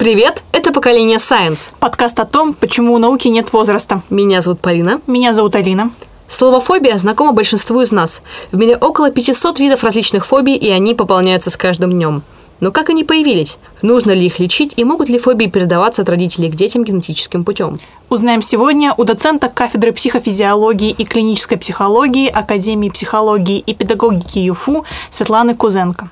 Привет, это «Поколение Science». Подкаст о том, почему у науки нет возраста. Меня зовут Полина. Меня зовут Алина. Слово «фобия» знакомо большинству из нас. В мире около 500 видов различных фобий, и они пополняются с каждым днем. Но как они появились? Нужно ли их лечить и могут ли фобии передаваться от родителей к детям генетическим путем? Узнаем сегодня у доцента кафедры психофизиологии и клинической психологии Академии психологии и педагогики ЮФУ Светланы Кузенко.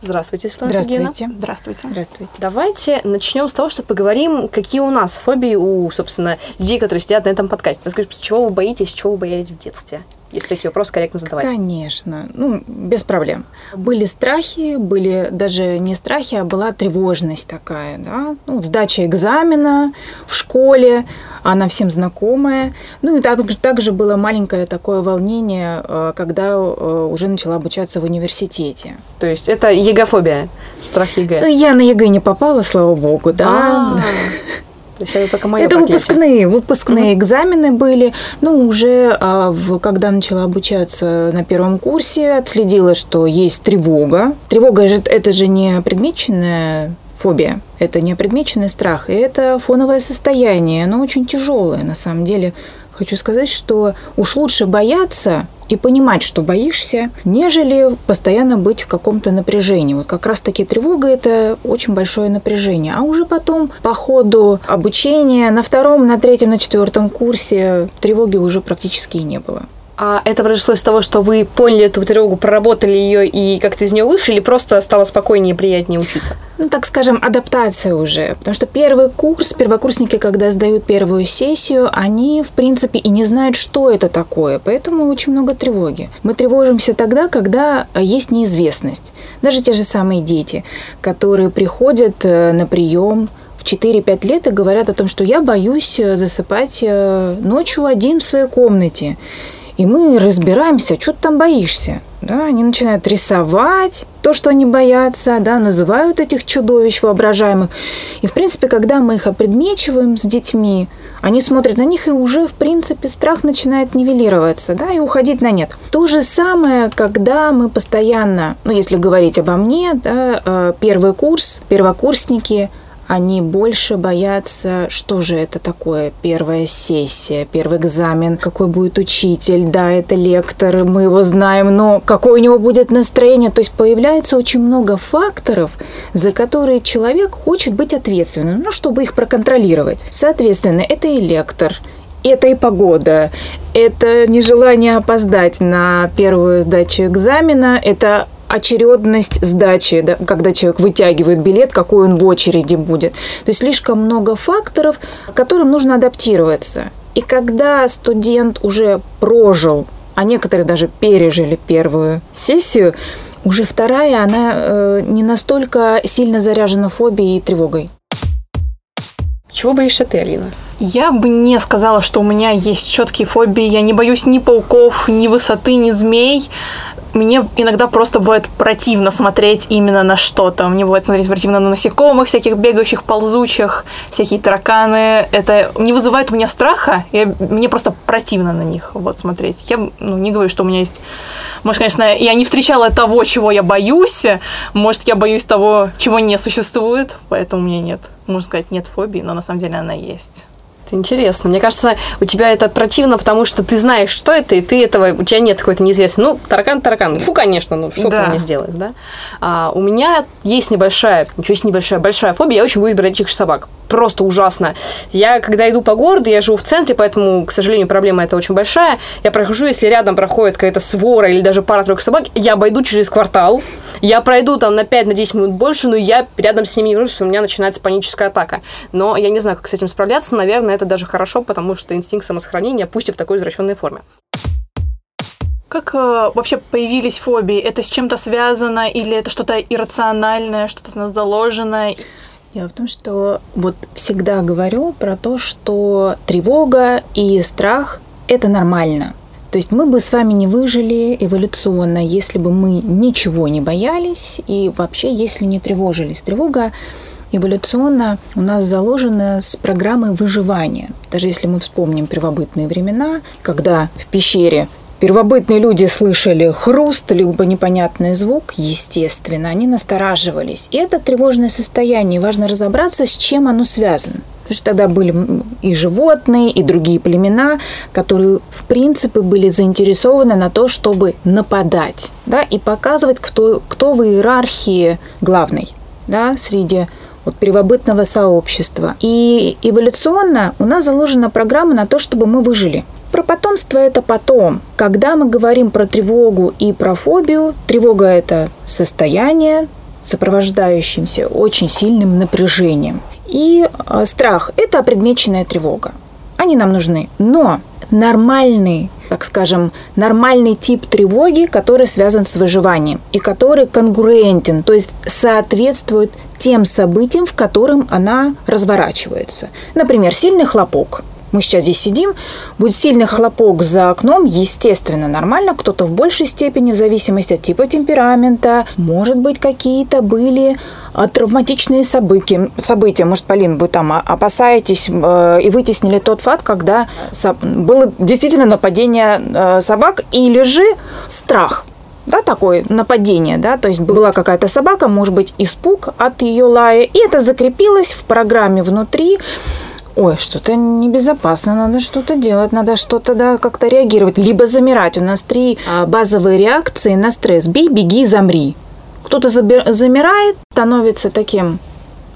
Здравствуйте, Светлана Здравствуйте. Сергеевна. Здравствуйте. Здравствуйте. Давайте начнем с того, что поговорим, какие у нас фобии у, собственно, людей, которые сидят на этом подкасте. Расскажите, чего вы боитесь, чего вы боялись в детстве? Если такие вопросы корректно задавать. Конечно, ну, без проблем. Были страхи, были даже не страхи, а была тревожность такая, да, ну, сдача экзамена в школе, она всем знакомая. Ну, и также, также было маленькое такое волнение, э, когда э, уже начала обучаться в университете. То есть это ЕГЭ-фобия, страх ЕГЭ. Я на ЕГЭ не попала, слава богу, да. А, То есть это только мое Это проклятие. выпускные, выпускные экзамены были. Ну, уже а, в- когда начала обучаться на первом курсе, отследила, что есть тревога. Тревога это же не предмеченная фобия, это не предмеченный страх, и это фоновое состояние, оно очень тяжелое на самом деле. Хочу сказать, что уж лучше бояться и понимать, что боишься, нежели постоянно быть в каком-то напряжении. Вот как раз-таки тревога – это очень большое напряжение. А уже потом по ходу обучения на втором, на третьем, на четвертом курсе тревоги уже практически и не было. А это произошло из того, что вы поняли эту тревогу, проработали ее и как-то из нее вышли, или просто стало спокойнее и приятнее учиться? ну, так скажем, адаптация уже. Потому что первый курс, первокурсники, когда сдают первую сессию, они, в принципе, и не знают, что это такое. Поэтому очень много тревоги. Мы тревожимся тогда, когда есть неизвестность. Даже те же самые дети, которые приходят э, на прием в 4-5 лет и говорят о том, что я боюсь э, засыпать э, ночью один в своей комнате. И мы разбираемся, что ты там боишься. Да, они начинают рисовать то, что они боятся, да, называют этих чудовищ воображаемых. И, в принципе, когда мы их опредмечиваем с детьми, они смотрят на них, и уже, в принципе, страх начинает нивелироваться, да, и уходить на нет. То же самое, когда мы постоянно, ну, если говорить обо мне, да, э, первый курс, первокурсники, они больше боятся, что же это такое первая сессия, первый экзамен, какой будет учитель, да, это лектор, мы его знаем, но какое у него будет настроение. То есть появляется очень много факторов, за которые человек хочет быть ответственным, ну, чтобы их проконтролировать. Соответственно, это и лектор, это и погода, это нежелание опоздать на первую сдачу экзамена, это очередность сдачи, да, когда человек вытягивает билет, какой он в очереди будет. То есть слишком много факторов, к которым нужно адаптироваться. И когда студент уже прожил, а некоторые даже пережили первую сессию, уже вторая, она э, не настолько сильно заряжена фобией и тревогой. Чего боишься ты, Алина? Я бы не сказала, что у меня есть четкие фобии. Я не боюсь ни пауков, ни высоты, ни змей. Мне иногда просто бывает противно смотреть именно на что-то. Мне бывает смотреть противно на насекомых, всяких бегающих, ползучих, всякие тараканы. Это не вызывает у меня страха, я, мне просто противно на них вот смотреть. Я ну, не говорю, что у меня есть... Может, конечно, я не встречала того, чего я боюсь. Может, я боюсь того, чего не существует, поэтому у меня нет. Можно сказать, нет фобии, но на самом деле она есть. Это интересно. Мне кажется, у тебя это противно, потому что ты знаешь, что это, и ты этого, у тебя нет какой-то неизвестной. Ну, таракан, таракан. Фу, конечно, ну что Да. ты мне сделаешь, да? А, у меня есть небольшая, ничего себе небольшая, большая фобия. Я очень боюсь бродячих собак. Просто ужасно. Я, когда иду по городу, я живу в центре, поэтому, к сожалению, проблема эта очень большая. Я прохожу, если рядом проходит какая-то свора или даже пара-тройка собак, я обойду через квартал, я пройду там на 5-10 минут больше, но я рядом с ними не вернусь, что у меня начинается паническая атака. Но я не знаю, как с этим справляться. Наверное, это даже хорошо, потому что инстинкт самосохранения, пусть и в такой извращенной форме. Как э, вообще появились фобии? Это с чем-то связано или это что-то иррациональное, что-то заложенное? Дело в том, что вот всегда говорю про то, что тревога и страх – это нормально. То есть мы бы с вами не выжили эволюционно, если бы мы ничего не боялись и вообще если не тревожились. Тревога эволюционно у нас заложена с программой выживания. Даже если мы вспомним первобытные времена, когда в пещере первобытные люди слышали хруст, либо непонятный звук, естественно, они настораживались. И это тревожное состояние. Важно разобраться, с чем оно связано. Потому что тогда были и животные, и другие племена, которые, в принципе, были заинтересованы на то, чтобы нападать, да, и показывать, кто, кто в иерархии главный, да, среди вот, первобытного сообщества. И эволюционно у нас заложена программа на то, чтобы мы выжили. Про потомство это потом. Когда мы говорим про тревогу и про фобию, тревога это состояние, сопровождающимся очень сильным напряжением. И э, страх – это предмеченная тревога. Они нам нужны. Но нормальный, так скажем, нормальный тип тревоги, который связан с выживанием и который конгруентен, то есть соответствует тем событиям, в котором она разворачивается. Например, сильный хлопок – мы сейчас здесь сидим, будет сильный хлопок за окном, естественно, нормально, кто-то в большей степени, в зависимости от типа темперамента, может быть, какие-то были а, травматичные события. события. Может, Полин, вы там опасаетесь э, и вытеснили тот факт, когда было действительно нападение э, собак или же страх. Да, такое нападение, да, то есть была какая-то собака, может быть, испуг от ее лая, и это закрепилось в программе внутри, ой, что-то небезопасно, надо что-то делать, надо что-то да, как-то реагировать, либо замирать. У нас три а, базовые реакции на стресс. Бей, беги, замри. Кто-то замирает, становится таким,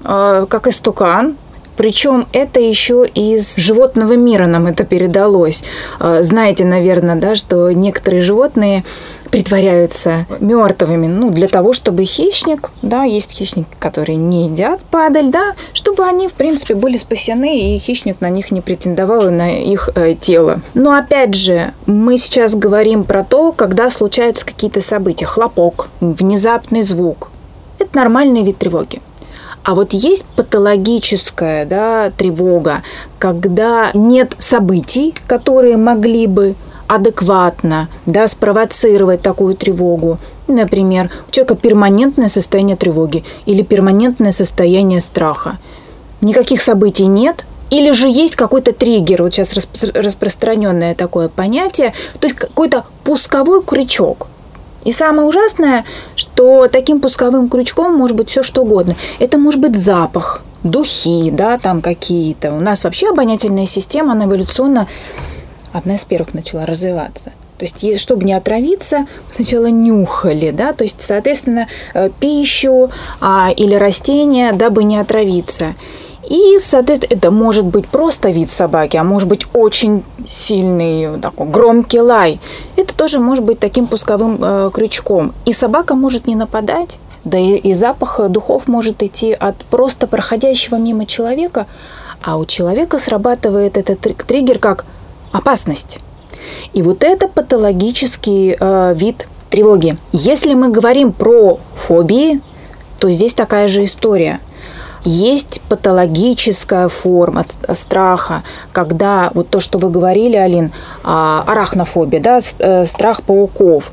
а, как истукан, причем это еще из животного мира нам это передалось. А, знаете, наверное, да, что некоторые животные притворяются мертвыми, ну, для того, чтобы хищник, да, есть хищники, которые не едят падаль, да, чтобы они, в принципе, были спасены, и хищник на них не претендовал, на их э, тело. Но, опять же, мы сейчас говорим про то, когда случаются какие-то события. Хлопок, внезапный звук. Это нормальный вид тревоги. А вот есть патологическая да, тревога, когда нет событий, которые могли бы адекватно да, спровоцировать такую тревогу. Например, у человека перманентное состояние тревоги или перманентное состояние страха. Никаких событий нет, или же есть какой-то триггер, вот сейчас распространенное такое понятие, то есть какой-то пусковой крючок. И самое ужасное, что таким пусковым крючком может быть все что угодно. Это может быть запах, духи, да, там какие-то. У нас вообще обонятельная система, она эволюционно одна из первых начала развиваться. То есть, чтобы не отравиться, сначала нюхали, да, то есть, соответственно, э, пищу а, или растения, дабы не отравиться. И, соответственно, это может быть просто вид собаки, а может быть очень сильный, такой громкий лай. Это тоже может быть таким пусковым э, крючком. И собака может не нападать, да и, и запах духов может идти от просто проходящего мимо человека, а у человека срабатывает этот триггер как опасность. И вот это патологический э, вид тревоги. Если мы говорим про фобии, то здесь такая же история – есть патологическая форма страха, когда вот то, что вы говорили, Алин, а, арахнофобия, да, э, страх пауков,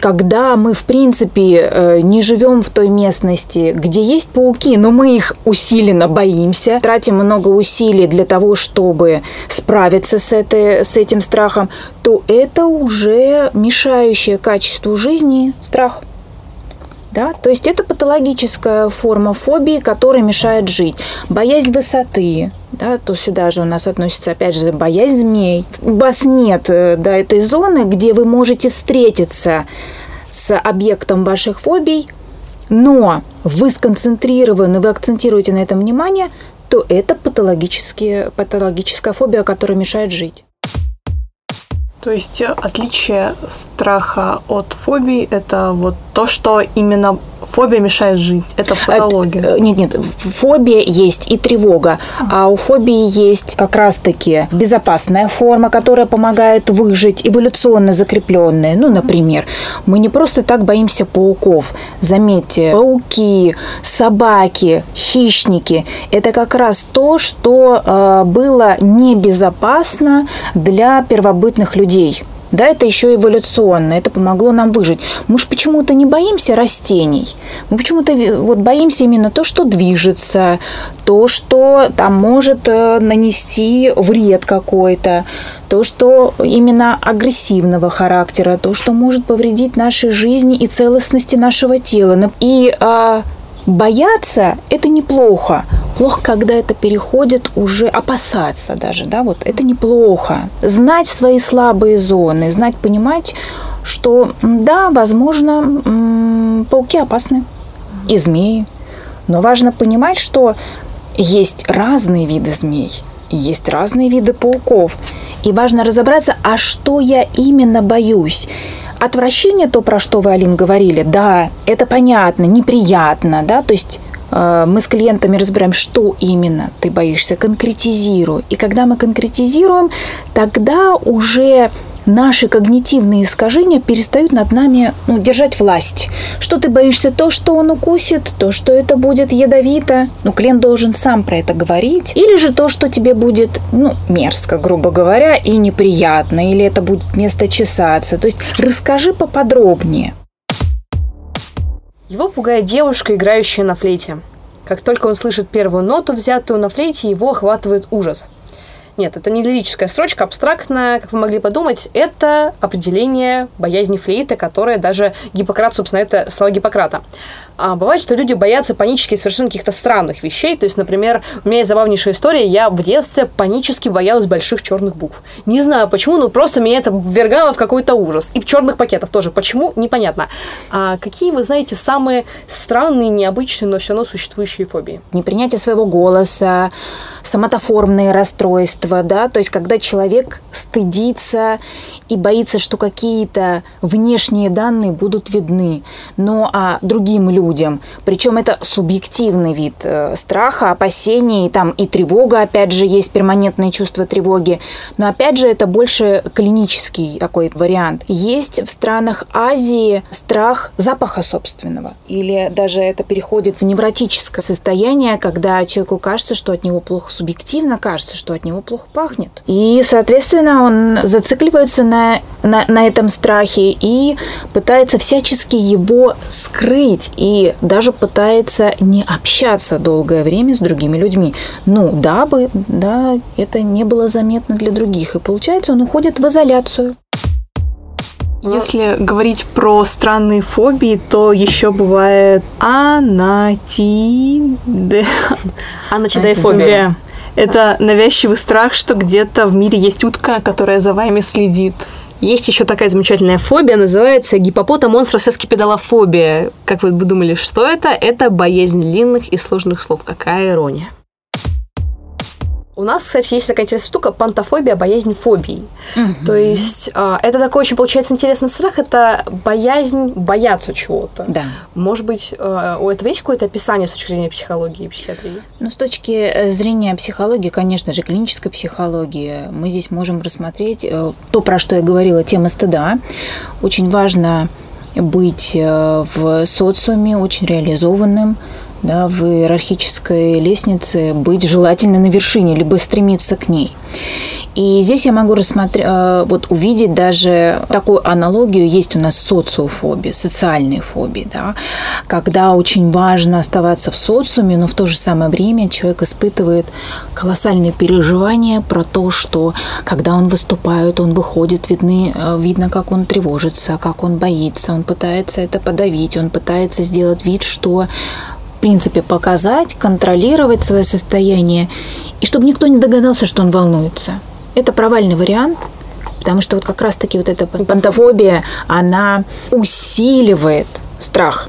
когда мы, в принципе, э, не живем в той местности, где есть пауки, но мы их усиленно боимся, тратим много усилий для того, чтобы справиться с, этой, с этим страхом, то это уже мешающее качеству жизни страх. Да? То есть это патологическая форма фобии, которая мешает жить. Боязнь высоты, да, то сюда же у нас относится, опять же, боязнь змей. Вас нет э, да, этой зоны, где вы можете встретиться с объектом ваших фобий, но вы сконцентрированы, вы акцентируете на этом внимание, то это патологические, патологическая фобия, которая мешает жить. То есть отличие страха от фобии – это вот то, что именно фобия мешает жить. Это патология. Э, нет, нет, фобия есть и тревога. А у фобии есть как раз-таки безопасная форма, которая помогает выжить, эволюционно закрепленная. Ну, например, мы не просто так боимся пауков. Заметьте, пауки, собаки, хищники – это как раз то, что э, было небезопасно для первобытных людей Да, это еще эволюционно, это помогло нам выжить. Мы же почему-то не боимся растений. Мы почему-то вот боимся именно то, что движется, то, что там может э, нанести вред какой-то, то, что именно агрессивного характера, то, что может повредить нашей жизни и целостности нашего тела. И а, бояться – это неплохо. Плохо, когда это переходит уже опасаться даже, да, вот это неплохо. Знать свои слабые зоны, знать, понимать, что, да, возможно, пауки опасны и змеи. Но важно понимать, что есть разные виды змей, есть разные виды пауков. И важно разобраться, а что я именно боюсь. Отвращение, то, про что вы, Алин, говорили, да, это понятно, неприятно, да, то есть э, мы с клиентами разбираем, что именно ты боишься, конкретизируй. И когда мы конкретизируем, тогда уже наши когнитивные искажения перестают над нами ну, держать власть. Что ты боишься? То, что он укусит, то, что это будет ядовито. Ну, клиент должен сам про это говорить. Или же то, что тебе будет, ну, мерзко, грубо говоря, и неприятно. Или это будет место чесаться. То есть расскажи поподробнее. Его пугает девушка, играющая на флейте. Как только он слышит первую ноту, взятую на флейте, его охватывает ужас – нет, это не лирическая строчка, абстрактная, как вы могли подумать, это определение боязни флейты, которое даже Гиппократ, собственно, это слова Гиппократа. А бывает, что люди боятся панически совершенно каких-то странных вещей. То есть, например, у меня есть забавнейшая история. Я в детстве панически боялась больших черных букв. Не знаю почему, но просто меня это ввергало в какой-то ужас. И в черных пакетах тоже. Почему? Непонятно. А какие, вы знаете, самые странные, необычные, но все равно существующие фобии? Непринятие своего голоса, соматоформные расстройства, да, то есть когда человек стыдится и боится, что какие-то внешние данные будут видны, но а другим людям. Причем это субъективный вид э, страха, опасений, там и тревога, опять же, есть перманентное чувство тревоги, но опять же это больше клинический такой вариант. Есть в странах Азии страх запаха собственного, или даже это переходит в невротическое состояние, когда человеку кажется, что от него плохо субъективно, кажется, что от него плохо пахнет. И, соответственно, он зацикливается на на, на, на этом страхе и пытается всячески его скрыть и даже пытается не общаться долгое время с другими людьми. Ну, дабы да, это не было заметно для других. И получается, он уходит в изоляцию. Если говорить про странные фобии, то еще бывает анатиде... Анатидофобия. Это навязчивый страх, что где-то в мире есть утка, которая за вами следит. Есть еще такая замечательная фобия, называется гипопота-монстра-сескипедалофобия. Как вы бы думали, что это? Это боязнь длинных и сложных слов. Какая ирония. У нас, кстати, есть такая интересная штука пантофобия, боязнь фобии. Угу. То есть э, это такой очень, получается, интересный страх, это боязнь бояться чего-то. Да. Может быть, э, у этого есть какое-то описание с точки зрения психологии и психиатрии? Ну, с точки э, зрения психологии, конечно же, клинической психологии, мы здесь можем рассмотреть э, то, про что я говорила, тема стыда. Очень важно быть э, в социуме очень реализованным, да, в иерархической лестнице быть желательно на вершине, либо стремиться к ней. И здесь я могу рассмотреть, э, вот увидеть даже такую аналогию, есть у нас социофобия, социальные фобии, да, когда очень важно оставаться в социуме, но в то же самое время человек испытывает колоссальные переживания про то, что когда он выступает, он выходит, видны, э, видно, как он тревожится, как он боится, он пытается это подавить, он пытается сделать вид, что в принципе, показать, контролировать свое состояние, и чтобы никто не догадался, что он волнуется. Это провальный вариант, потому что вот как раз-таки вот эта пантофобия, она усиливает страх.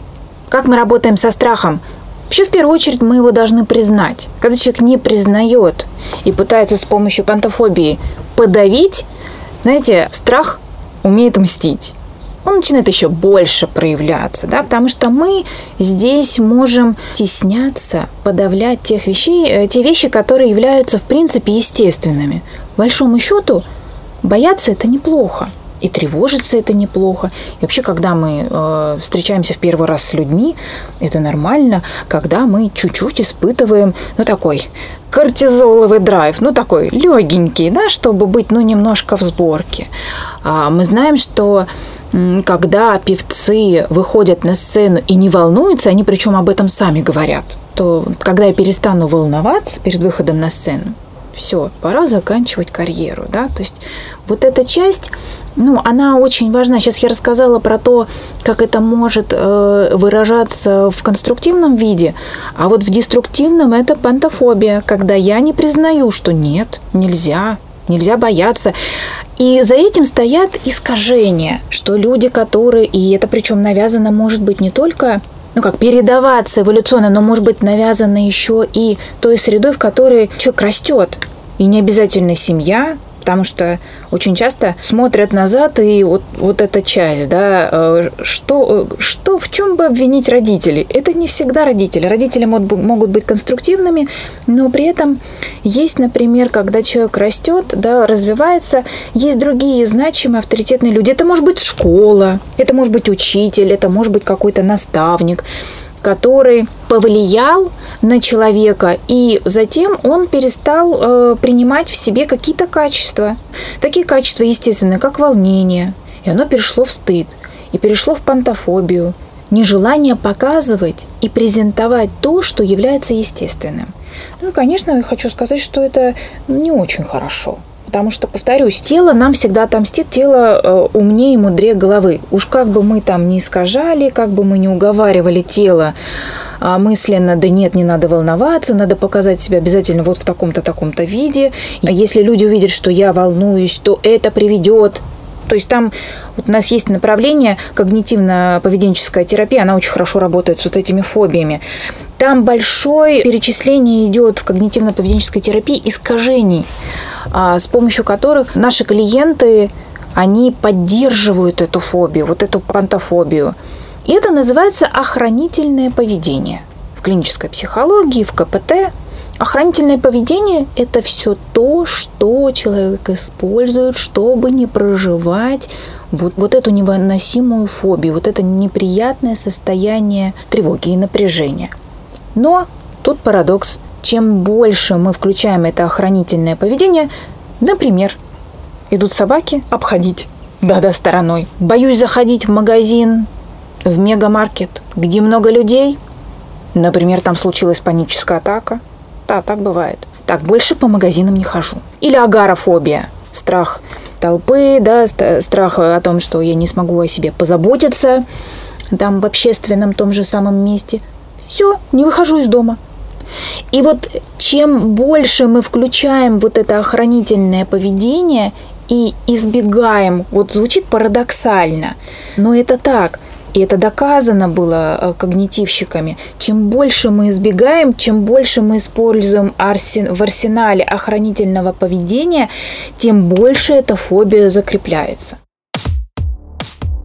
Как мы работаем со страхом? Вообще, в первую очередь, мы его должны признать. Когда человек не признает и пытается с помощью пантофобии подавить, знаете, страх умеет мстить он начинает еще больше проявляться, да, потому что мы здесь можем стесняться, подавлять тех вещей, э, те вещи, которые являются, в принципе, естественными. По большому счету, бояться это неплохо. И тревожиться это неплохо. И вообще, когда мы э, встречаемся в первый раз с людьми, это нормально, когда мы чуть-чуть испытываем, ну, такой кортизоловый драйв, ну, такой легенький, да, чтобы быть, ну, немножко в сборке. А мы знаем, что когда певцы выходят на сцену и не волнуются, они причем об этом сами говорят, то когда я перестану волноваться перед выходом на сцену, все, пора заканчивать карьеру, да, то есть вот эта часть, ну, она очень важна. Сейчас я рассказала про то, как это может э, выражаться в конструктивном виде, а вот в деструктивном это пантофобия, когда я не признаю, что нет, нельзя, нельзя бояться. И за этим стоят искажения, что люди, которые, и это причем навязано может быть не только ну как, передаваться эволюционно, но может быть навязано еще и той средой, в которой человек растет. И не обязательно семья, потому что очень часто смотрят назад и вот, вот эта часть, да, э, что, что, в чем бы обвинить родителей? Это не всегда родители. Родители могут быть конструктивными, но при этом есть, например, когда человек растет, да, развивается, есть другие значимые авторитетные люди. Это может быть школа, это может быть учитель, это может быть какой-то наставник который повлиял на человека, и затем он перестал э, принимать в себе какие-то качества. Такие качества естественные, как волнение, и оно перешло в стыд, и перешло в пантофобию, нежелание показывать и презентовать то, что является естественным. Ну и, конечно, я хочу сказать, что это не очень хорошо – Потому что, повторюсь, тело нам всегда отомстит, тело э, умнее и мудрее головы. Уж как бы мы там не искажали, как бы мы не уговаривали тело а мысленно, да нет, не надо волноваться, надо показать себя обязательно вот в таком-то, таком-то виде. Если люди увидят, что я волнуюсь, то это приведет то есть там вот у нас есть направление когнитивно-поведенческая терапия, она очень хорошо работает с вот этими фобиями. Там большое перечисление идет в когнитивно-поведенческой терапии искажений. А, с помощью которых наши клиенты, они поддерживают эту фобию, вот эту пантофобию. И это называется охранительное поведение. В клинической психологии, в КПТ Охранительное поведение – это все то, что человек использует, чтобы не проживать вот, вот эту невыносимую фобию, вот это неприятное состояние тревоги и напряжения. Но тут парадокс чем больше мы включаем это охранительное поведение, например, идут собаки обходить, да-да, стороной. Боюсь заходить в магазин, в мегамаркет, где много людей, например, там случилась паническая атака. Да, так бывает. Так, больше по магазинам не хожу. Или агорафобия, страх толпы, да, страх о том, что я не смогу о себе позаботиться там в общественном том же самом месте. Все, не выхожу из дома. И вот чем больше мы включаем вот это охранительное поведение и избегаем, вот звучит парадоксально, но это так, и это доказано было э, когнитивщиками. Чем больше мы избегаем, чем больше мы используем в арсенале охранительного поведения, тем больше эта фобия закрепляется.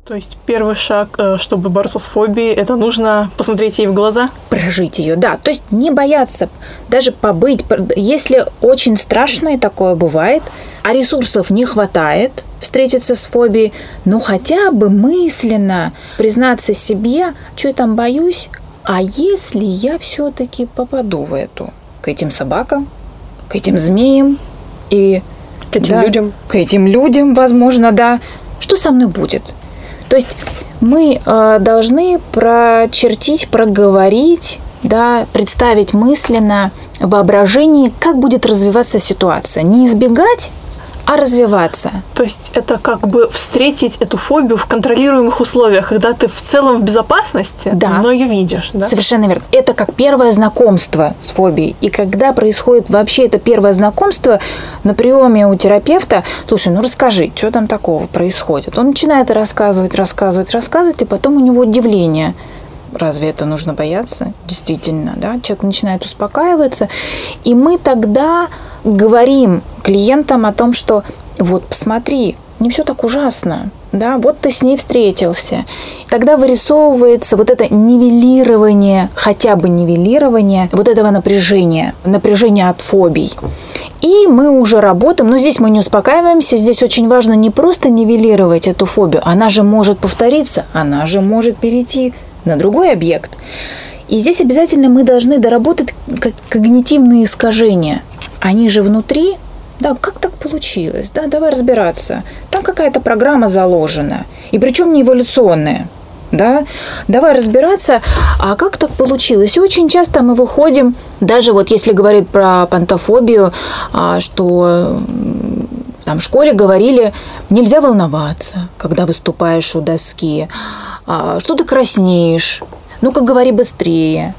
То есть первый шаг, э, чтобы бороться с фобией, это нужно посмотреть ей в глаза? Прожить ее, да. То есть не бояться, даже побыть. Если очень страшное такое бывает, а ресурсов не хватает встретиться с фобией, ну хотя бы мысленно признаться себе, что я там боюсь, а если я все-таки попаду в эту, к этим собакам, к этим змеям и к этим да, людям, к этим людям, возможно, да, что со мной будет? То есть мы э, должны прочертить, проговорить, да, представить мысленно воображение, как будет развиваться ситуация. Не избегать а развиваться. То есть это как бы встретить эту фобию в контролируемых условиях, когда ты в целом в безопасности, да. но ее видишь. Да? Совершенно верно. Это как первое знакомство с фобией. И когда происходит вообще это первое знакомство на приеме у терапевта, слушай, ну расскажи, что там такого происходит. Он начинает рассказывать, рассказывать, рассказывать, и потом у него удивление разве это нужно бояться? Действительно, да, человек начинает успокаиваться, и мы тогда говорим клиентам о том, что вот посмотри, не все так ужасно, да, вот ты с ней встретился. Тогда вырисовывается вот это нивелирование, хотя бы нивелирование вот этого напряжения, напряжения от фобий. И мы уже работаем, но здесь мы не успокаиваемся, здесь очень важно не просто нивелировать эту фобию, она же может повториться, она же может перейти на другой объект. И здесь обязательно мы должны доработать когнитивные искажения. Они же внутри, да, как так получилось, да, давай разбираться. Там какая-то программа заложена, и причем не эволюционная да, давай разбираться, а как так получилось? И очень часто мы выходим, даже вот если говорить про пантофобию, а, что там в школе говорили, нельзя волноваться, когда выступаешь у доски, а, что ты краснеешь, ну-ка говори быстрее.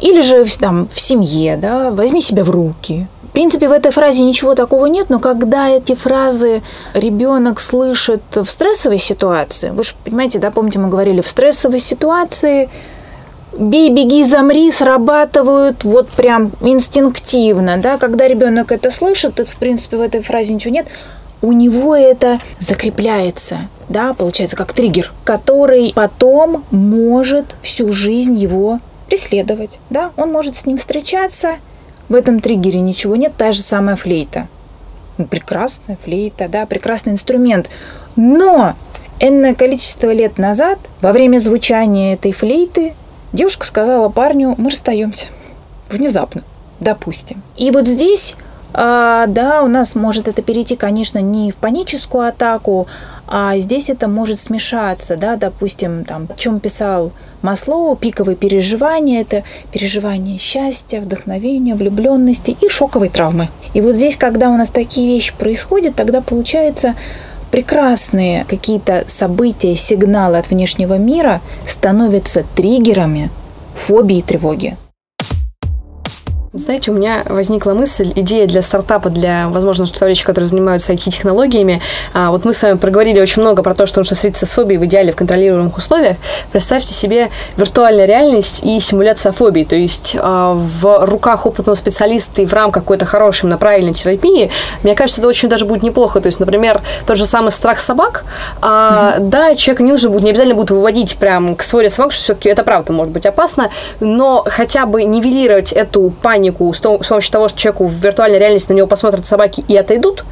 Или же там в семье, да, возьми себя в руки, принципе, в этой фразе ничего такого нет, но когда эти фразы ребенок слышит в стрессовой ситуации, вы же понимаете, да, помните, мы говорили, в стрессовой ситуации бей, беги, замри срабатывают вот прям инстинктивно, да, когда ребенок это слышит, то, в принципе, в этой фразе ничего нет, у него это закрепляется, да, получается как триггер, который потом может всю жизнь его преследовать, да, он может с ним встречаться, в этом триггере ничего нет, та же самая флейта. Прекрасная флейта, да, прекрасный инструмент. Но энное количество лет назад, во время звучания этой флейты, девушка сказала парню, мы расстаемся. Внезапно, допустим. И вот здесь а, да, у нас может это перейти, конечно, не в паническую атаку, а здесь это может смешаться, да, допустим, там, о чем писал Маслоу, пиковые переживания, это переживание счастья, вдохновения, влюбленности и шоковой травмы. И вот здесь, когда у нас такие вещи происходят, тогда получается прекрасные какие-то события, сигналы от внешнего мира становятся триггерами фобии и тревоги. Знаете, у меня возникла мысль, идея для стартапа, для, возможно, товарищей, которые занимаются IT-технологиями. А, вот мы с вами проговорили очень много про то, что нужно встретиться с фобией в идеале в контролируемых условиях. Представьте себе виртуальная реальность и симуляция фобии. То есть а, в руках опытного специалиста и в рамках какой-то хорошей направленной терапии, мне кажется, это очень даже будет неплохо. То есть, например, тот же самый страх собак. А, mm-hmm. Да, человека не нужно будет, не обязательно будет выводить прям к своре собак, что все-таки это правда может быть опасно, но хотя бы нивелировать эту панику панику с, с помощью того, что человеку в виртуальной реальности на него посмотрят собаки и отойдут,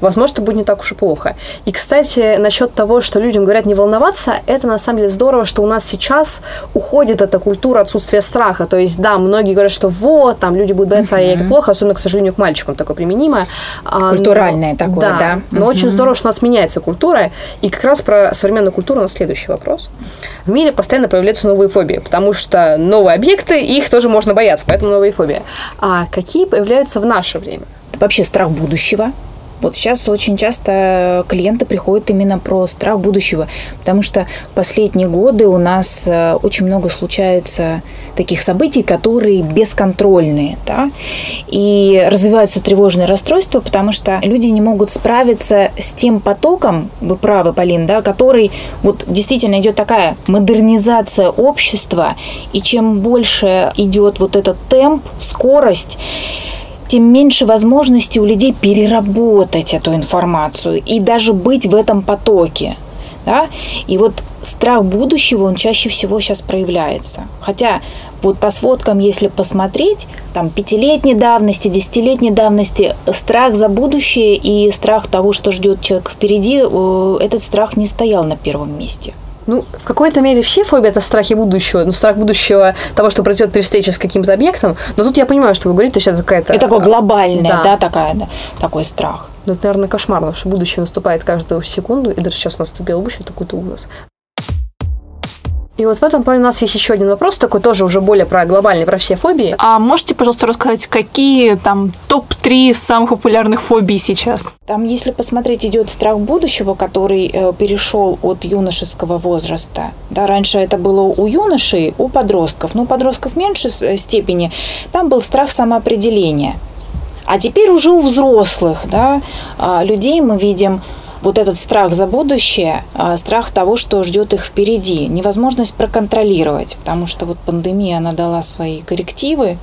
возможно, это будет не так уж и плохо. И, кстати, насчет того, что людям говорят не волноваться, это на самом деле здорово, что у нас сейчас уходит эта культура отсутствия страха. То есть, да, многие говорят, что вот, там люди будут бояться, uh-huh. а это плохо, особенно, к сожалению, к мальчикам такое применимо. А, Культуральное но, такое, да. да. Но uh-huh. очень здорово, что у нас меняется культура. И как раз про современную культуру у нас следующий вопрос. В мире постоянно появляются новые фобии, потому что новые объекты, их тоже можно бояться, поэтому новые фобии. А какие появляются в наше время? Вообще страх будущего, вот сейчас очень часто клиенты приходят именно про страх будущего, потому что последние годы у нас э, очень много случается таких событий, которые бесконтрольные, да, и развиваются тревожные расстройства, потому что люди не могут справиться с тем потоком, вы правы, Полин, да, который вот действительно идет такая модернизация общества, и чем больше идет вот этот темп, скорость, тем меньше возможности у людей переработать эту информацию и даже быть в этом потоке. Да? И вот страх будущего, он чаще всего сейчас проявляется. Хотя вот по сводкам, если посмотреть, там пятилетней давности, десятилетней давности, страх за будущее и страх того, что ждет человек впереди, э, этот страх не стоял на первом месте. Ну, в какой-то мере все фобии это страхи будущего. Ну, страх будущего того, что произойдет при встрече с каким-то объектом. Но тут я понимаю, что вы говорите, то есть это какая-то... Это такое глобальное, да, да такая, да, такой страх. Ну, это, наверное, кошмарно, что будущее наступает каждую секунду, и даже сейчас наступило будущее, такой-то ужас. И вот в этом плане у нас есть еще один вопрос, такой тоже уже более про глобальный, про все фобии. А можете, пожалуйста, рассказать, какие там топ-3 самых популярных фобий сейчас? Там, если посмотреть, идет страх будущего, который э, перешел от юношеского возраста. Да, раньше это было у юношей, у подростков. Ну, у подростков в меньшей э, степени. Там был страх самоопределения. А теперь уже у взрослых да, а, людей мы видим вот этот страх за будущее, а, страх того, что ждет их впереди, невозможность проконтролировать, потому что вот пандемия, она дала свои коррективы,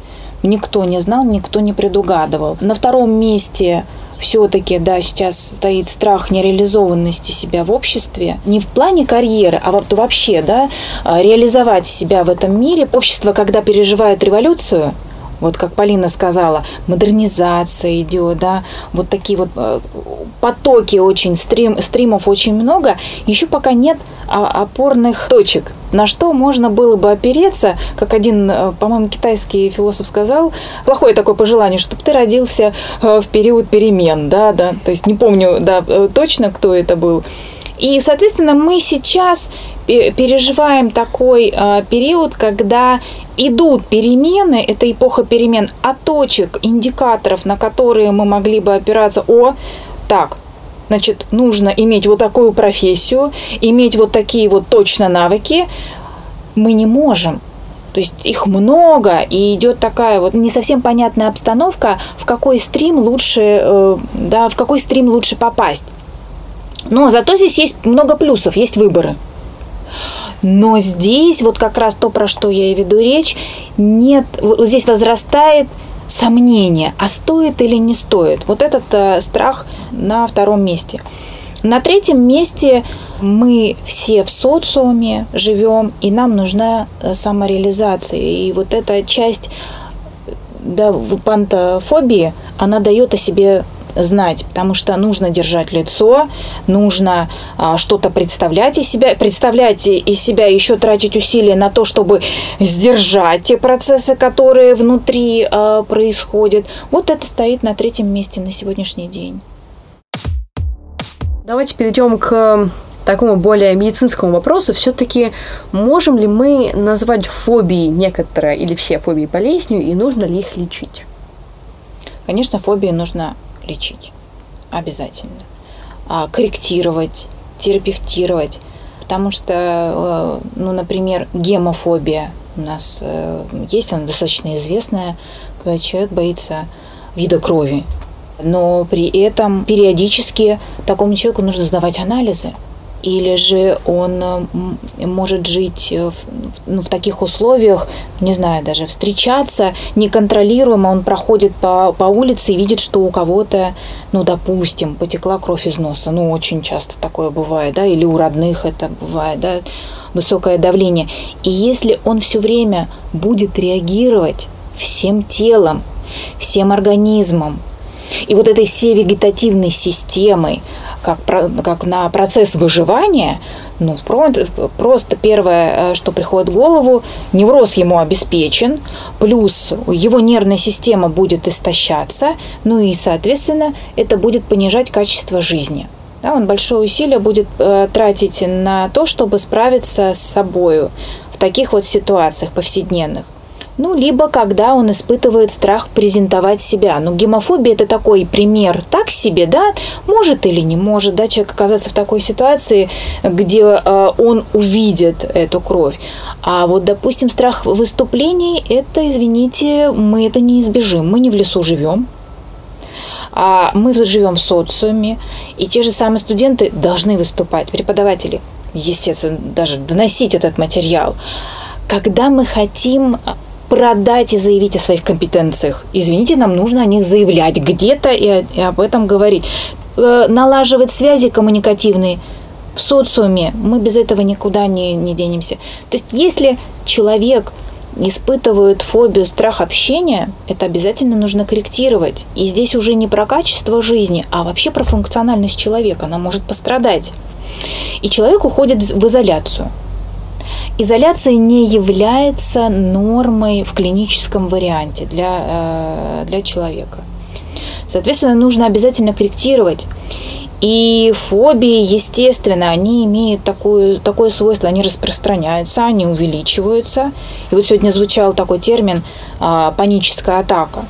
никто не знал, никто не предугадывал. На втором месте все-таки, да, сейчас стоит страх нереализованности себя в обществе. Не в плане карьеры, а вот вообще, да, а, реализовать себя в этом мире. Общество, когда переживает революцию, вот как Полина сказала, модернизация идет, да, вот такие вот э, потоки очень, стрим, стримов очень много, еще пока нет опорных точек, на что можно было бы опереться, как один, э, по-моему, китайский философ сказал, плохое такое пожелание, чтобы ты родился э, в период перемен, да, да, то есть не помню, да, точно, кто это был. И, соответственно, мы сейчас переживаем такой э, период, когда идут перемены, это эпоха перемен, а точек, индикаторов, на которые мы могли бы опираться, о, так, значит, нужно иметь вот такую профессию, иметь вот такие вот точно навыки, мы не можем. То есть их много, и идет такая вот не совсем понятная обстановка, в какой стрим лучше, э, да, в какой стрим лучше попасть. Но зато здесь есть много плюсов, есть выборы. Но здесь вот как раз то, про что я и веду речь, нет, вот здесь возрастает сомнение, а стоит или не стоит. Вот этот э, страх на втором месте. На третьем месте мы все в социуме живем, и нам нужна э, самореализация. И вот эта часть да, пантофобии, она дает о себе знать, потому что нужно держать лицо, нужно а, что-то представлять из себя, представлять из себя, еще тратить усилия на то, чтобы сдержать те процессы, которые внутри а, происходят. Вот это стоит на третьем месте на сегодняшний день. Давайте перейдем к такому более медицинскому вопросу, все-таки можем ли мы назвать фобии некоторые или все фобии болезнью и нужно ли их лечить? Конечно, фобии нужно лечить. Обязательно. А, корректировать, терапевтировать. Потому что, э, ну, например, гемофобия у нас э, есть, она достаточно известная, когда человек боится вида крови. Но при этом периодически такому человеку нужно сдавать анализы или же он э, может жить э, в, ну, в таких условиях, не знаю, даже встречаться неконтролируемо, он проходит по, по улице и видит, что у кого-то, ну, допустим, потекла кровь из носа, ну, очень часто такое бывает, да, или у родных это бывает, да, высокое давление. И если он все время будет реагировать всем телом, всем организмом, и вот этой всей вегетативной системой, как, как на процесс выживания, ну, просто первое, э, что приходит в голову, невроз ему обеспечен, плюс его нервная система будет истощаться, ну и, соответственно, это будет понижать качество жизни. Да, он большое усилие будет э, тратить на то, чтобы справиться с собой в таких вот ситуациях повседневных. Ну, либо когда он испытывает страх презентовать себя. Ну, гемофобия – это такой пример так себе, да, может или не может, да, человек оказаться в такой ситуации, где э, он увидит эту кровь. А вот, допустим, страх выступлений – это, извините, мы это не избежим. Мы не в лесу живем, а мы живем в социуме, и те же самые студенты должны выступать, преподаватели, естественно, даже доносить этот материал. Когда мы хотим продать и заявить о своих компетенциях. Извините, нам нужно о них заявлять где-то и, и об этом говорить. Э, налаживать связи коммуникативные в социуме. Мы без этого никуда не, не денемся. То есть, если человек испытывает фобию, страх общения, это обязательно нужно корректировать. И здесь уже не про качество жизни, а вообще про функциональность человека. Она может пострадать. И человек уходит в изоляцию. Изоляция не является нормой в клиническом варианте для, э, для человека. Соответственно, нужно обязательно корректировать. И фобии, естественно, они имеют такое, такое свойство, они распространяются, они увеличиваются. И вот сегодня звучал такой термин а, паническая атака.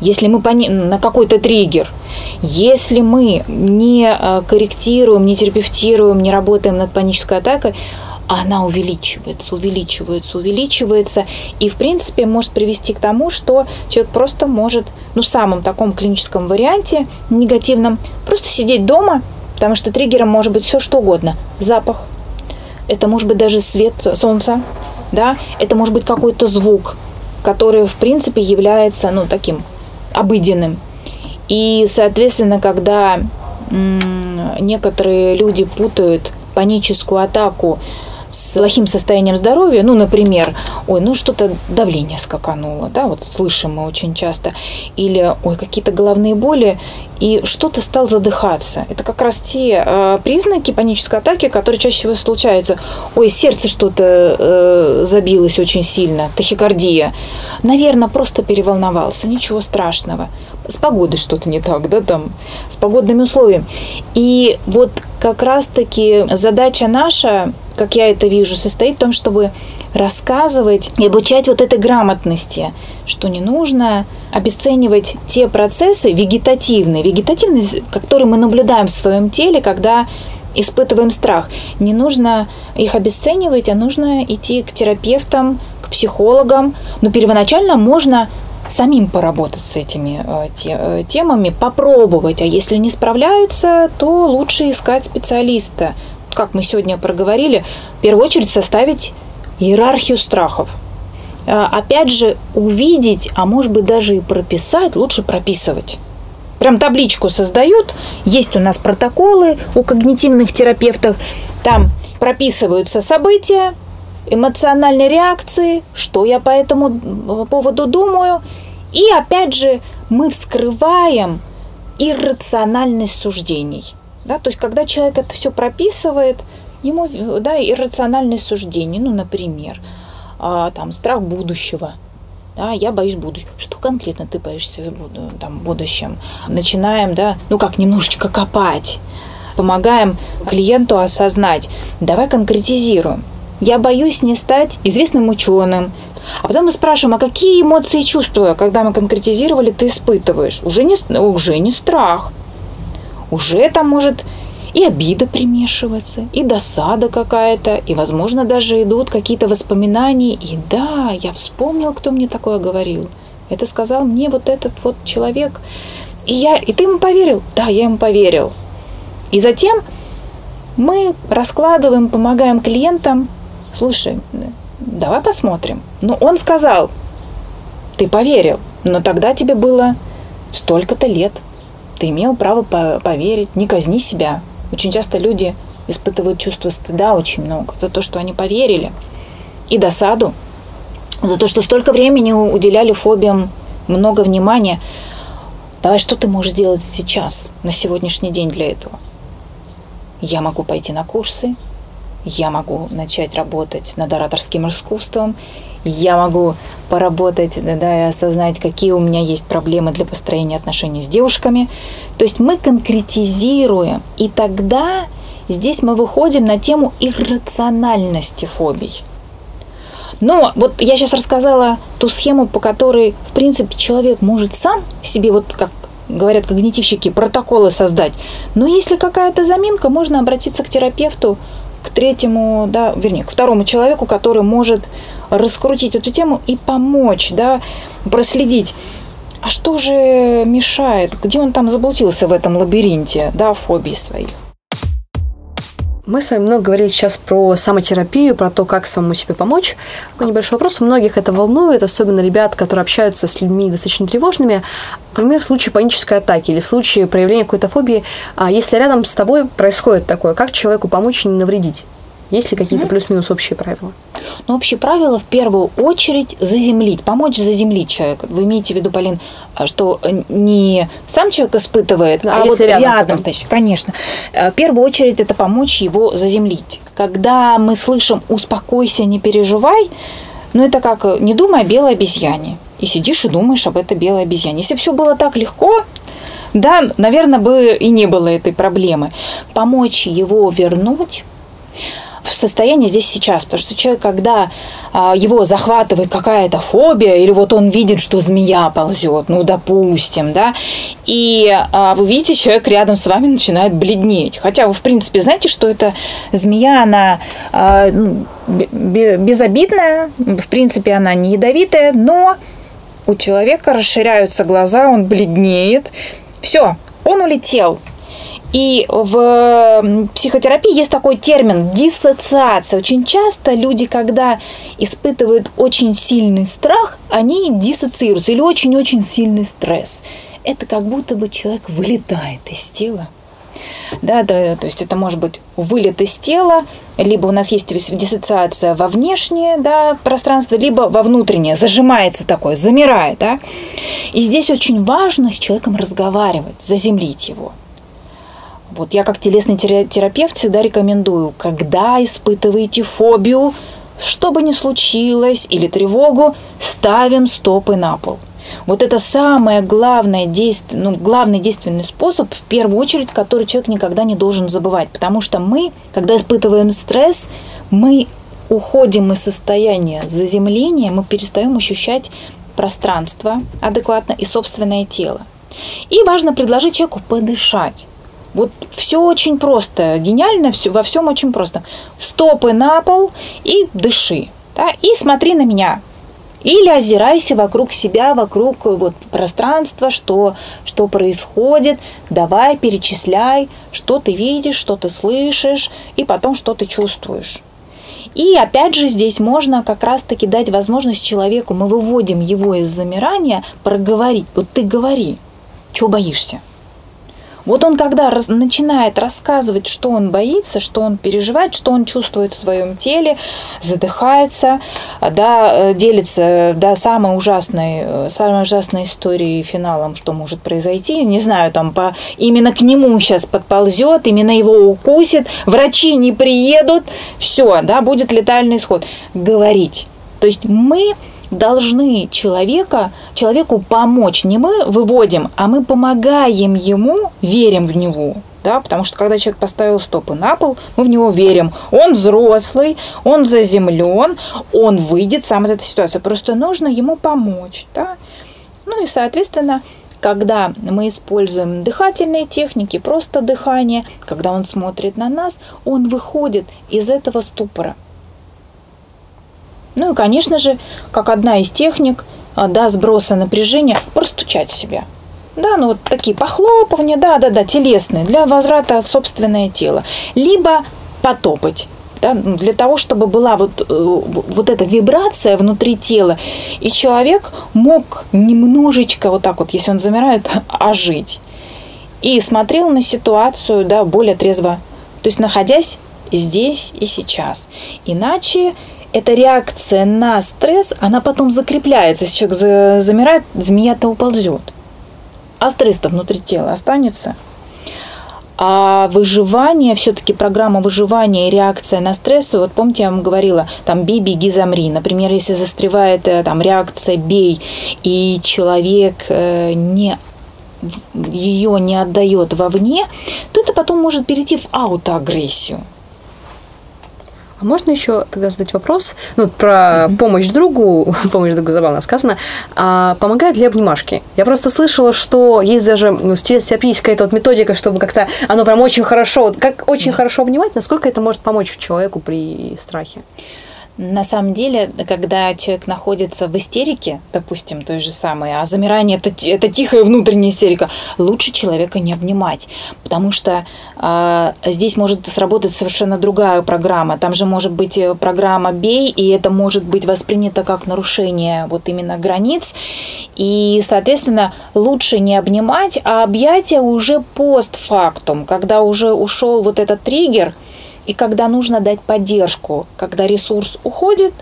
Если мы пони- на какой-то триггер, если мы не а, корректируем, не терапевтируем, не работаем над панической атакой, она увеличивается, увеличивается, увеличивается, и, в принципе, может привести к тому, что человек просто может, ну, в самом таком клиническом варианте, негативном, просто сидеть дома, потому что триггером может быть все что угодно. Запах, это может быть даже свет солнца, да, это может быть какой-то звук, который, в принципе, является, ну, таким обыденным. И, соответственно, когда м- некоторые люди путают паническую атаку с плохим состоянием здоровья, ну, например, ой, ну что-то давление скакануло, да, вот слышим мы очень часто, или, ой, какие-то головные боли, и что-то стал задыхаться. Это как раз те э, признаки панической атаки, которые чаще всего случаются. Ой, сердце что-то э, забилось очень сильно, тахикардия. Наверное, просто переволновался, ничего страшного. С погодой что-то не так, да, там, с погодными условиями. И вот как раз-таки задача наша как я это вижу, состоит в том, чтобы рассказывать и обучать вот этой грамотности, что не нужно обесценивать те процессы вегетативные, вегетативные, которые мы наблюдаем в своем теле, когда испытываем страх. Не нужно их обесценивать, а нужно идти к терапевтам, к психологам. Но первоначально можно самим поработать с этими э, э, темами, попробовать. А если не справляются, то лучше искать специалиста, как мы сегодня проговорили, в первую очередь составить иерархию страхов. А, опять же, увидеть, а может быть даже и прописать, лучше прописывать. Прям табличку создают, есть у нас протоколы у когнитивных терапевтов, там прописываются события, эмоциональные реакции, что я по этому поводу думаю. И опять же, мы вскрываем иррациональность суждений – да? То есть, когда человек это все прописывает, ему да, иррациональное суждение, ну, например, а, там, страх будущего, да, я боюсь будущего. Что конкретно ты боишься в там, будущем? Начинаем, да, ну как, немножечко копать. Помогаем клиенту осознать. Давай конкретизируем. Я боюсь не стать известным ученым. А потом мы спрашиваем, а какие эмоции и чувства, когда мы конкретизировали, ты испытываешь? Уже не, уже не страх, уже там может и обида примешиваться, и досада какая-то, и, возможно, даже идут какие-то воспоминания. И да, я вспомнил, кто мне такое говорил. Это сказал мне вот этот вот человек. И, я, и ты ему поверил? Да, я ему поверил. И затем мы раскладываем, помогаем клиентам. Слушай, давай посмотрим. Ну, он сказал, ты поверил, но тогда тебе было столько-то лет – ты имел право поверить, не казни себя. Очень часто люди испытывают чувство стыда очень много за то, что они поверили. И досаду за то, что столько времени уделяли фобиям много внимания. Давай, что ты можешь сделать сейчас, на сегодняшний день для этого? Я могу пойти на курсы, я могу начать работать над ораторским искусством, я могу поработать, да, и осознать, какие у меня есть проблемы для построения отношений с девушками. То есть мы конкретизируем, и тогда здесь мы выходим на тему иррациональности фобий. Но вот я сейчас рассказала ту схему, по которой, в принципе, человек может сам себе, вот как говорят когнитивщики, протоколы создать. Но если какая-то заминка, можно обратиться к терапевту, к третьему, да, вернее, к второму человеку, который может раскрутить эту тему и помочь, да, проследить. А что же мешает? Где он там заблудился в этом лабиринте, да, фобий своих? Мы с вами много говорили сейчас про самотерапию, про то, как самому себе помочь. Такой небольшой вопрос. У многих это волнует, особенно ребят, которые общаются с людьми достаточно тревожными. Например, в случае панической атаки или в случае проявления какой-то фобии, а если рядом с тобой происходит такое, как человеку помочь не навредить? Есть ли какие-то плюс-минус общие правила? Ну, общие правила в первую очередь заземлить, помочь заземлить человека. Вы имеете в виду, Полин, а, что не сам человек испытывает, а, а вот рядом, рядом значит, конечно. Э, в первую очередь это помочь его заземлить. Когда мы слышим «успокойся, не переживай», ну, это как «не думай о белой обезьяне». И сидишь и думаешь об этой белой обезьяне. Если все было так легко, да, наверное, бы и не было этой проблемы. Помочь его вернуть в состоянии здесь сейчас. Потому что человек, когда а, его захватывает какая-то фобия, или вот он видит, что змея ползет, ну, допустим, да, и а, вы видите, человек рядом с вами начинает бледнеть. Хотя вы, в принципе, знаете, что эта змея, она а, ну, безобидная, в принципе, она не ядовитая, но у человека расширяются глаза, он бледнеет. Все, он улетел. И в психотерапии есть такой термин диссоциация. Очень часто люди, когда испытывают очень сильный страх, они диссоциируются или очень-очень сильный стресс. Это как будто бы человек вылетает из тела. Да, да, то есть это может быть вылет из тела, либо у нас есть диссоциация во внешнее да, пространство, либо во внутреннее, зажимается такое, замирает. Да? И здесь очень важно с человеком разговаривать, заземлить его. Вот я как телесный терапевт всегда рекомендую, когда испытываете фобию, что бы ни случилось, или тревогу, ставим стопы на пол. Вот это самое главное действие, ну, главный действенный способ, в первую очередь, который человек никогда не должен забывать. Потому что мы, когда испытываем стресс, мы уходим из состояния заземления, мы перестаем ощущать пространство адекватно и собственное тело. И важно предложить человеку подышать. Вот все очень просто, гениально, все, во всем очень просто. Стопы на пол и дыши. Да, и смотри на меня. Или озирайся вокруг себя, вокруг вот, пространства, что, что происходит. Давай, перечисляй, что ты видишь, что ты слышишь, и потом, что ты чувствуешь. И опять же здесь можно как раз-таки дать возможность человеку, мы выводим его из замирания, проговорить. Вот ты говори, чего боишься? Вот он, когда раз, начинает рассказывать, что он боится, что он переживает, что он чувствует в своем теле, задыхается, да, э, делится да, самой ужасной, э, самой ужасной историей, финалом, что может произойти, не знаю, там по, именно к нему сейчас подползет, именно его укусит, врачи не приедут, все, да, будет летальный исход. Говорить. То есть мы должны человека, человеку помочь. Не мы выводим, а мы помогаем ему, верим в него. Да, потому что когда человек поставил стопы на пол, мы в него верим. Он взрослый, он заземлен, он выйдет сам из этой ситуации. Просто нужно ему помочь. Да? Ну и, соответственно, когда мы используем дыхательные техники, просто дыхание, когда он смотрит на нас, он выходит из этого ступора – ну и, конечно же, как одна из техник а, да, сброса напряжения, простучать себя. Да, ну вот такие похлопывания, да, да, да, телесные, для возврата в собственное тело. Либо потопать. Да, ну, для того, чтобы была вот, э, вот эта вибрация внутри тела, и человек мог немножечко вот так вот, если он замирает, ожить. И смотрел на ситуацию да, более трезво, то есть находясь здесь и сейчас. Иначе эта реакция на стресс, она потом закрепляется. Если человек замирает, змея-то уползет. А стресс-то внутри тела останется. А выживание, все-таки программа выживания и реакция на стресс, вот помните, я вам говорила, там бей, беги, замри. Например, если застревает э, там реакция бей, и человек э, не ее не отдает вовне, то это потом может перейти в аутоагрессию. А можно еще тогда задать вопрос, ну, про помощь другу, помощь другу забавно сказано, а помогает ли обнимашки? Я просто слышала, что есть даже ну, терапийская какая-то вот методика, чтобы как-то оно прям очень хорошо, как очень хорошо обнимать, насколько это может помочь человеку при страхе? На самом деле, когда человек находится в истерике, допустим, той же самой, а замирание это, это тихая внутренняя истерика, лучше человека не обнимать, потому что э, здесь может сработать совершенно другая программа. Там же может быть э, программа бей, и это может быть воспринято как нарушение вот именно границ. И, соответственно, лучше не обнимать, а объятия уже постфактум, когда уже ушел вот этот триггер – и когда нужно дать поддержку, когда ресурс уходит,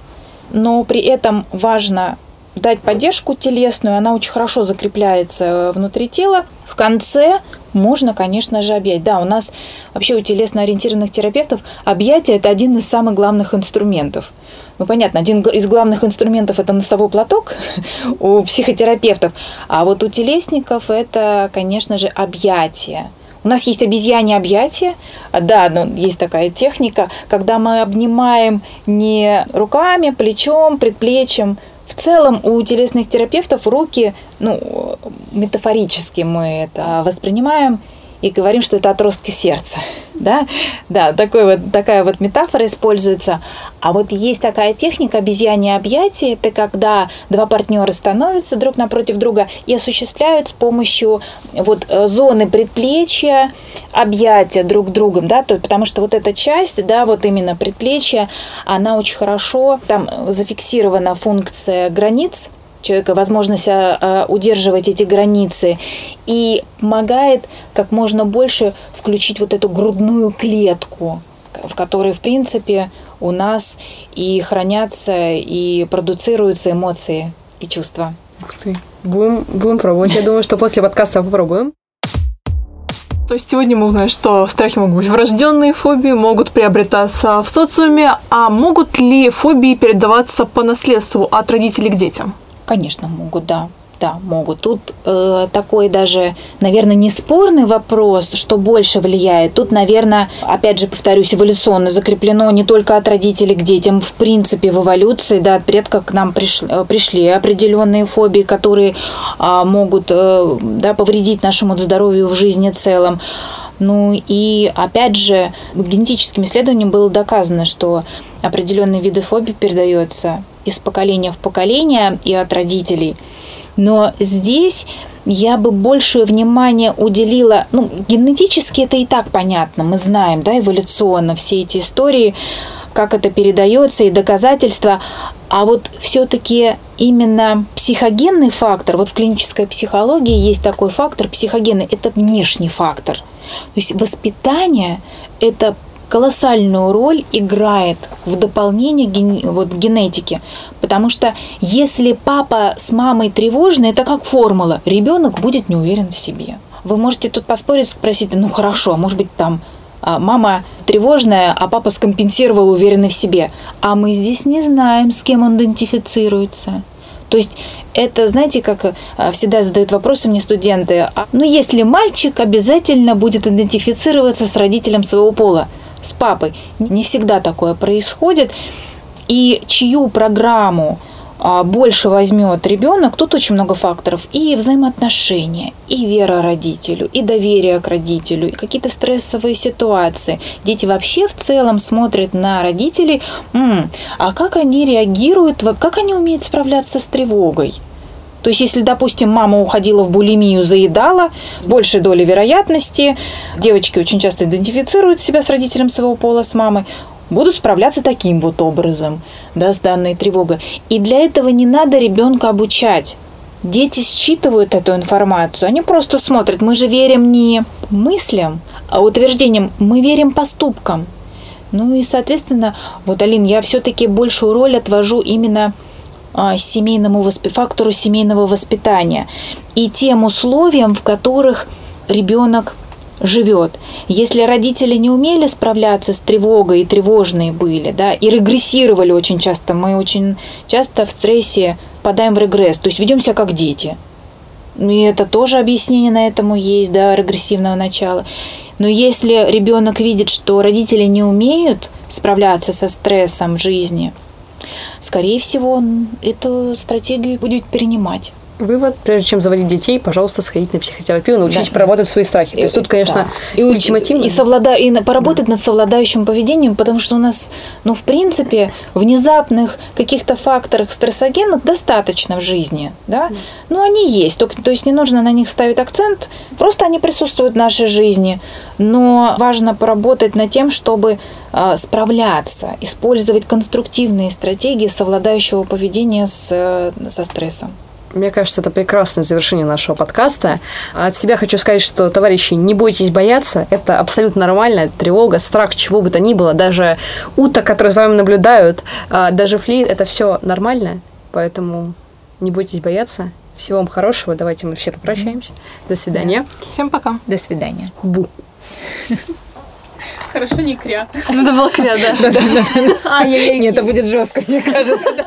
но при этом важно дать поддержку телесную, она очень хорошо закрепляется внутри тела. В конце можно, конечно же, объять. Да, у нас вообще у телесно-ориентированных терапевтов объятие – это один из самых главных инструментов. Ну, понятно, один из главных инструментов – это носовой платок у психотерапевтов, а вот у телесников это, конечно же, объятие – у нас есть обезьяне объятия. Да, но есть такая техника, когда мы обнимаем не руками, плечом, предплечьем. В целом у телесных терапевтов руки, ну, метафорически мы это воспринимаем – и говорим, что это отростки сердца. Да, да такой вот, такая вот метафора используется. А вот есть такая техника обезьянье объятия. Это когда два партнера становятся друг напротив друга и осуществляют с помощью вот э, зоны предплечья объятия друг другом. Да, то, потому что вот эта часть, да, вот именно предплечья, она очень хорошо, там зафиксирована функция границ человека возможность а, а, удерживать эти границы и помогает как можно больше включить вот эту грудную клетку, в которой, в принципе, у нас и хранятся, и продуцируются эмоции и чувства. Ух ты. Будем, будем пробовать. Я думаю, что после подкаста попробуем. То есть сегодня мы узнаем, что страхи могут быть врожденные фобии, могут приобретаться в социуме, а могут ли фобии передаваться по наследству от родителей к детям? Конечно, могут, да. Да, могут. Тут э, такой даже, наверное, не спорный вопрос, что больше влияет. Тут, наверное, опять же, повторюсь, эволюционно закреплено не только от родителей к детям, в принципе, в эволюции, да, от предков к нам пришли, э, пришли определенные фобии, которые э, могут э, да, повредить нашему здоровью в жизни в целом. Ну и опять же, генетическим исследованием было доказано, что определенные виды фобий передаются из поколения в поколение и от родителей. Но здесь я бы больше внимания уделила, ну, генетически это и так понятно, мы знаем, да, эволюционно все эти истории, как это передается и доказательства, а вот все-таки именно психогенный фактор, вот в клинической психологии есть такой фактор психогенный, это внешний фактор. То есть воспитание – это колоссальную роль играет в дополнение ген, вот, генетики. Потому что если папа с мамой тревожный, это как формула. Ребенок будет не уверен в себе. Вы можете тут поспорить, спросить, ну хорошо, а может быть там а, мама тревожная, а папа скомпенсировал уверенный в себе. А мы здесь не знаем, с кем он идентифицируется. То есть это, знаете, как а, всегда задают вопросы мне студенты, а, ну если мальчик обязательно будет идентифицироваться с родителем своего пола, с папой. Не всегда такое происходит. И чью программу а, больше возьмет ребенок, тут очень много факторов. И взаимоотношения, и вера родителю, и доверие к родителю, и какие-то стрессовые ситуации. Дети вообще в целом смотрят на родителей, а как они реагируют, как они умеют справляться с тревогой. То есть, если, допустим, мама уходила в булимию, заедала, большей доли вероятности, девочки очень часто идентифицируют себя с родителем своего пола, с мамой, будут справляться таким вот образом, да, с данной тревогой. И для этого не надо ребенка обучать. Дети считывают эту информацию, они просто смотрят. Мы же верим не мыслям, а утверждениям, мы верим поступкам. Ну и, соответственно, вот, Алин, я все-таки большую роль отвожу именно семейному восп... фактору семейного воспитания и тем условиям, в которых ребенок живет. Если родители не умели справляться с тревогой и тревожные были, да, и регрессировали очень часто, мы очень часто в стрессе впадаем в регресс, то есть ведем себя как дети. И это тоже объяснение на этому есть, да, регрессивного начала. Но если ребенок видит, что родители не умеют справляться со стрессом жизни – скорее всего, эту стратегию будет перенимать. Вывод, прежде чем заводить детей, пожалуйста, сходить на психотерапию, научитесь да. проработать свои страхи. То есть тут, конечно, да. и ультимативно. И, совлада... и поработать над совладающим поведением, потому что у нас, ну, в принципе, внезапных каких-то факторов стрессогенных достаточно в жизни, да? Mm. Ну, они есть, только, то есть не нужно на них ставить акцент, просто они присутствуют в нашей жизни, но важно поработать над тем, чтобы э, справляться, использовать конструктивные стратегии совладающего поведения с, э, со стрессом. Мне кажется, это прекрасное завершение нашего подкаста. От себя хочу сказать, что, товарищи, не бойтесь бояться. Это абсолютно нормально. Тревога, страх, чего бы то ни было. Даже уток, которые за вами наблюдают, а, даже флит, это все нормально. Поэтому не бойтесь бояться. Всего вам хорошего. Давайте мы все попрощаемся. До свидания. Да. Всем пока. До свидания. Бу. Хорошо, не кря. Надо было кря, да. Да-да-да. Нет, это будет жестко, мне кажется.